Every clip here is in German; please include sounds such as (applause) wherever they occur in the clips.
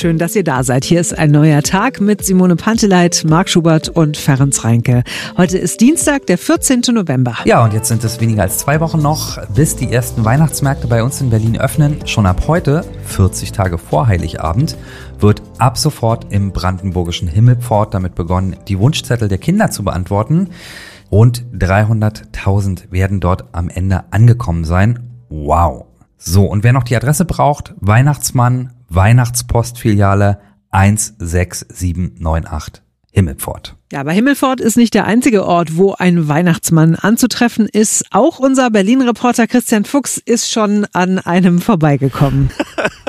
Schön, dass ihr da seid. Hier ist ein neuer Tag mit Simone Panteleit, Marc Schubert und Ferenc Reinke. Heute ist Dienstag, der 14. November. Ja, und jetzt sind es weniger als zwei Wochen noch, bis die ersten Weihnachtsmärkte bei uns in Berlin öffnen. Schon ab heute, 40 Tage vor Heiligabend, wird ab sofort im brandenburgischen Himmelpfort damit begonnen, die Wunschzettel der Kinder zu beantworten. Rund 300.000 werden dort am Ende angekommen sein. Wow. So, und wer noch die Adresse braucht, Weihnachtsmann, Weihnachtspostfiliale 16798 Himmelpfort. Ja, aber Himmelfort ist nicht der einzige Ort, wo ein Weihnachtsmann anzutreffen ist. Auch unser Berlin-Reporter Christian Fuchs ist schon an einem vorbeigekommen.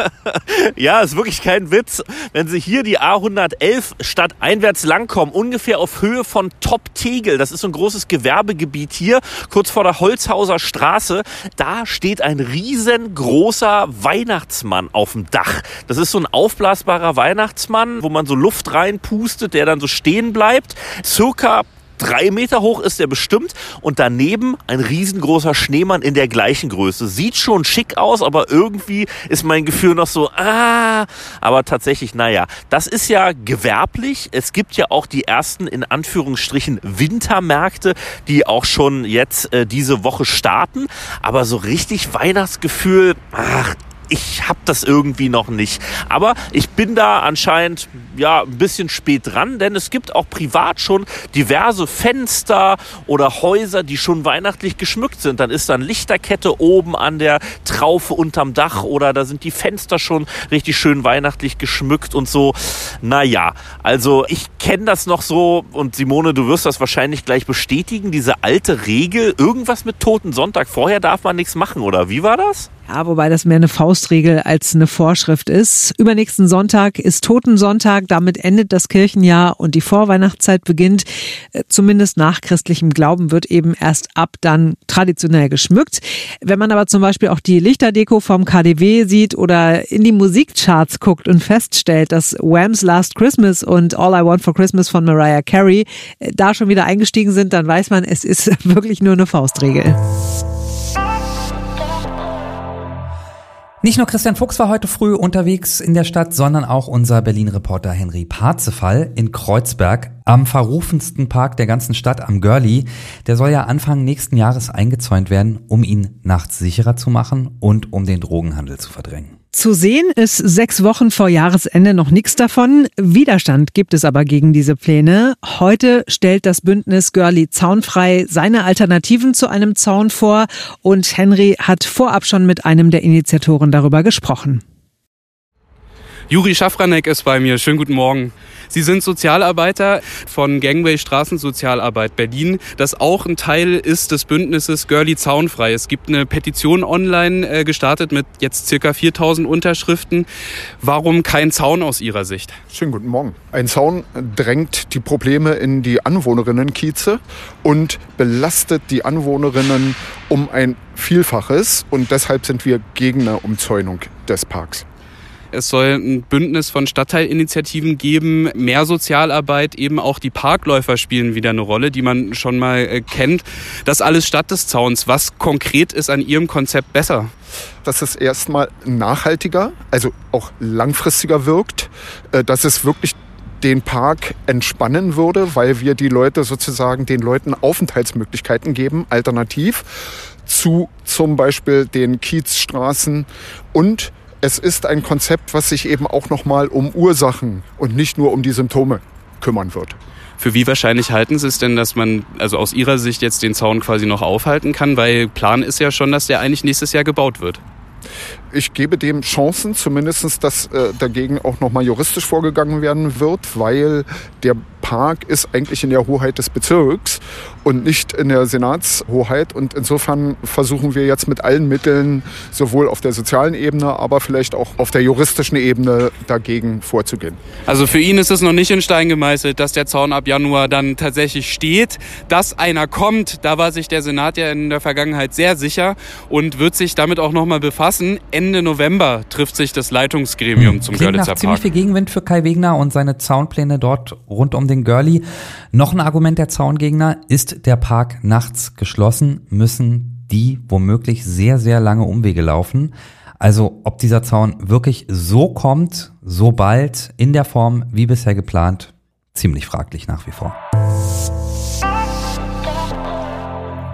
(laughs) ja, ist wirklich kein Witz. Wenn Sie hier die A111 statt einwärts langkommen, ungefähr auf Höhe von Top Tegel, das ist so ein großes Gewerbegebiet hier, kurz vor der Holzhauser Straße, da steht ein riesengroßer Weihnachtsmann auf dem Dach. Das ist so ein aufblasbarer Weihnachtsmann, wo man so Luft reinpustet, der dann so stehen bleibt. Circa drei Meter hoch ist er bestimmt und daneben ein riesengroßer Schneemann in der gleichen Größe. Sieht schon schick aus, aber irgendwie ist mein Gefühl noch so, ah, aber tatsächlich, naja, das ist ja gewerblich. Es gibt ja auch die ersten, in Anführungsstrichen, Wintermärkte, die auch schon jetzt äh, diese Woche starten, aber so richtig Weihnachtsgefühl, ach, ich habe das irgendwie noch nicht. Aber ich bin da anscheinend ja ein bisschen spät dran, denn es gibt auch privat schon diverse Fenster oder Häuser, die schon weihnachtlich geschmückt sind. Dann ist dann Lichterkette oben an der Traufe unterm Dach oder da sind die Fenster schon richtig schön weihnachtlich geschmückt und so. Naja, also ich kenne das noch so und Simone, du wirst das wahrscheinlich gleich bestätigen, diese alte Regel, irgendwas mit Toten Sonntag, vorher darf man nichts machen, oder wie war das? Ja, wobei das mehr eine Faustregel als eine Vorschrift ist. Übernächsten Sonntag ist Totensonntag, damit endet das Kirchenjahr und die Vorweihnachtszeit beginnt. Äh, zumindest nach christlichem Glauben wird eben erst ab dann traditionell geschmückt. Wenn man aber zum Beispiel auch die Lichterdeko vom KDW sieht oder in die Musikcharts guckt und feststellt, dass Wham's Last Christmas und All I Want for Christmas von Mariah Carey äh, da schon wieder eingestiegen sind, dann weiß man, es ist (laughs) wirklich nur eine Faustregel. Nicht nur Christian Fuchs war heute früh unterwegs in der Stadt, sondern auch unser Berlin-Reporter Henry Parzefall in Kreuzberg am verrufensten Park der ganzen Stadt am Görli. Der soll ja Anfang nächsten Jahres eingezäunt werden, um ihn nachts sicherer zu machen und um den Drogenhandel zu verdrängen. Zu sehen ist sechs Wochen vor Jahresende noch nichts davon. Widerstand gibt es aber gegen diese Pläne. Heute stellt das Bündnis Girlie Zaunfrei seine Alternativen zu einem Zaun vor und Henry hat vorab schon mit einem der Initiatoren darüber gesprochen. Juri Schafranek ist bei mir. Schönen guten Morgen. Sie sind Sozialarbeiter von Gangway Straßensozialarbeit Berlin, das auch ein Teil ist des Bündnisses Girlie Zaunfrei. Es gibt eine Petition online äh, gestartet mit jetzt circa 4000 Unterschriften. Warum kein Zaun aus Ihrer Sicht? Schönen guten Morgen. Ein Zaun drängt die Probleme in die Anwohnerinnenkieze und belastet die Anwohnerinnen um ein Vielfaches und deshalb sind wir gegen eine Umzäunung des Parks. Es soll ein Bündnis von Stadtteilinitiativen geben, mehr Sozialarbeit, eben auch die Parkläufer spielen wieder eine Rolle, die man schon mal äh, kennt. Das alles statt des Zauns. Was konkret ist an Ihrem Konzept besser? Dass es erstmal nachhaltiger, also auch langfristiger wirkt, äh, dass es wirklich den Park entspannen würde, weil wir die Leute sozusagen den Leuten Aufenthaltsmöglichkeiten geben, alternativ zu zum Beispiel den Kiezstraßen und es ist ein Konzept, was sich eben auch nochmal um Ursachen und nicht nur um die Symptome kümmern wird. Für wie wahrscheinlich halten Sie es denn, dass man also aus Ihrer Sicht jetzt den Zaun quasi noch aufhalten kann? Weil Plan ist ja schon, dass der eigentlich nächstes Jahr gebaut wird. Ich gebe dem Chancen, zumindest, dass äh, dagegen auch nochmal juristisch vorgegangen werden wird, weil der Park ist eigentlich in der Hoheit des Bezirks und nicht in der Senatshoheit. Und insofern versuchen wir jetzt mit allen Mitteln, sowohl auf der sozialen Ebene, aber vielleicht auch auf der juristischen Ebene dagegen vorzugehen. Also für ihn ist es noch nicht in Stein gemeißelt, dass der Zaun ab Januar dann tatsächlich steht. Dass einer kommt, da war sich der Senat ja in der Vergangenheit sehr sicher und wird sich damit auch nochmal befassen. Ende November trifft sich das Leitungsgremium zum Klingt Görlitzer nach ziemlich viel Gegenwind für Kai Wegner und seine Zaunpläne dort rund um den Görli. Noch ein Argument der Zaungegner, ist der Park nachts geschlossen, müssen die womöglich sehr, sehr lange Umwege laufen. Also ob dieser Zaun wirklich so kommt, so bald, in der Form wie bisher geplant, ziemlich fraglich nach wie vor.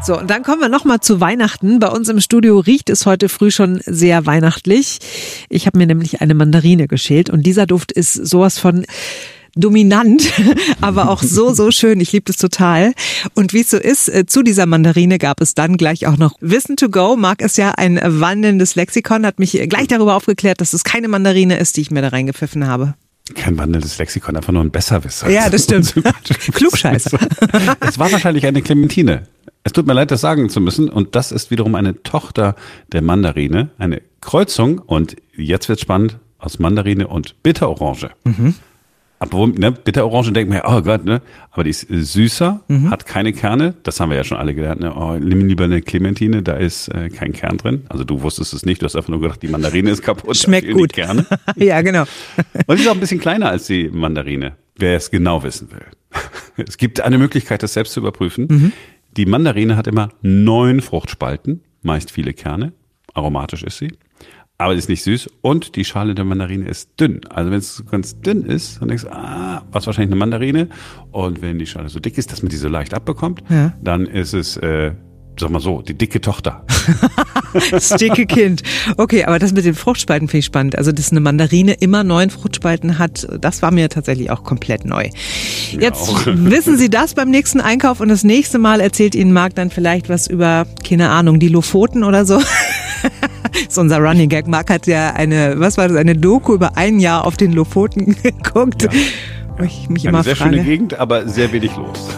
So, und dann kommen wir nochmal zu Weihnachten. Bei uns im Studio riecht es heute früh schon sehr weihnachtlich. Ich habe mir nämlich eine Mandarine geschält und dieser Duft ist sowas von dominant, (laughs) aber auch so, so schön. Ich liebe das total. Und wie es so ist, äh, zu dieser Mandarine gab es dann gleich auch noch Wissen to go. Marc ist ja ein wandelndes Lexikon, hat mich gleich darüber aufgeklärt, dass es keine Mandarine ist, die ich mir da reingepfiffen habe. Kein wandelndes Lexikon, einfach nur ein Besserwisser. Ja, das (laughs) stimmt. (laughs) Klugscheißer. Es war wahrscheinlich eine Clementine. Es tut mir leid, das sagen zu müssen. Und das ist wiederum eine Tochter der Mandarine, eine Kreuzung. Und jetzt wird spannend aus Mandarine und Bitterorange. Mhm. Obwohl, ne, Bitterorange denkt man ja, oh Gott, ne? Aber die ist süßer, mhm. hat keine Kerne. Das haben wir ja schon alle gelernt, ne? Oh, nimm lieber eine Clementine, da ist äh, kein Kern drin. Also du wusstest es nicht, du hast einfach nur gedacht, die Mandarine ist kaputt. (laughs) Schmeckt gut. Kerne. (laughs) ja, genau. Und sie ist auch ein bisschen kleiner als die Mandarine, wer es genau wissen will. (laughs) Es gibt eine Möglichkeit, das selbst zu überprüfen. Mhm. Die Mandarine hat immer neun Fruchtspalten, meist viele Kerne. Aromatisch ist sie. Aber sie ist nicht süß und die Schale der Mandarine ist dünn. Also wenn es ganz dünn ist, dann denkst du, ah, was wahrscheinlich eine Mandarine. Und wenn die Schale so dick ist, dass man die so leicht abbekommt, ja. dann ist es, äh, sag mal so, die dicke Tochter. (laughs) das dicke Kind. Okay, aber das mit den Fruchtspalten finde ich spannend. Also, dass eine Mandarine immer neun Fruchtspalten hat, das war mir tatsächlich auch komplett neu. Jetzt auch. (laughs) wissen Sie das beim nächsten Einkauf und das nächste Mal erzählt Ihnen Marc dann vielleicht was über, keine Ahnung, die Lofoten oder so. (laughs) das ist unser Running Gag. Marc hat ja eine, was war das, eine Doku über ein Jahr auf den Lofoten geguckt. Ja. Wo ich mich eine immer sehr frage. schöne Gegend, aber sehr wenig los.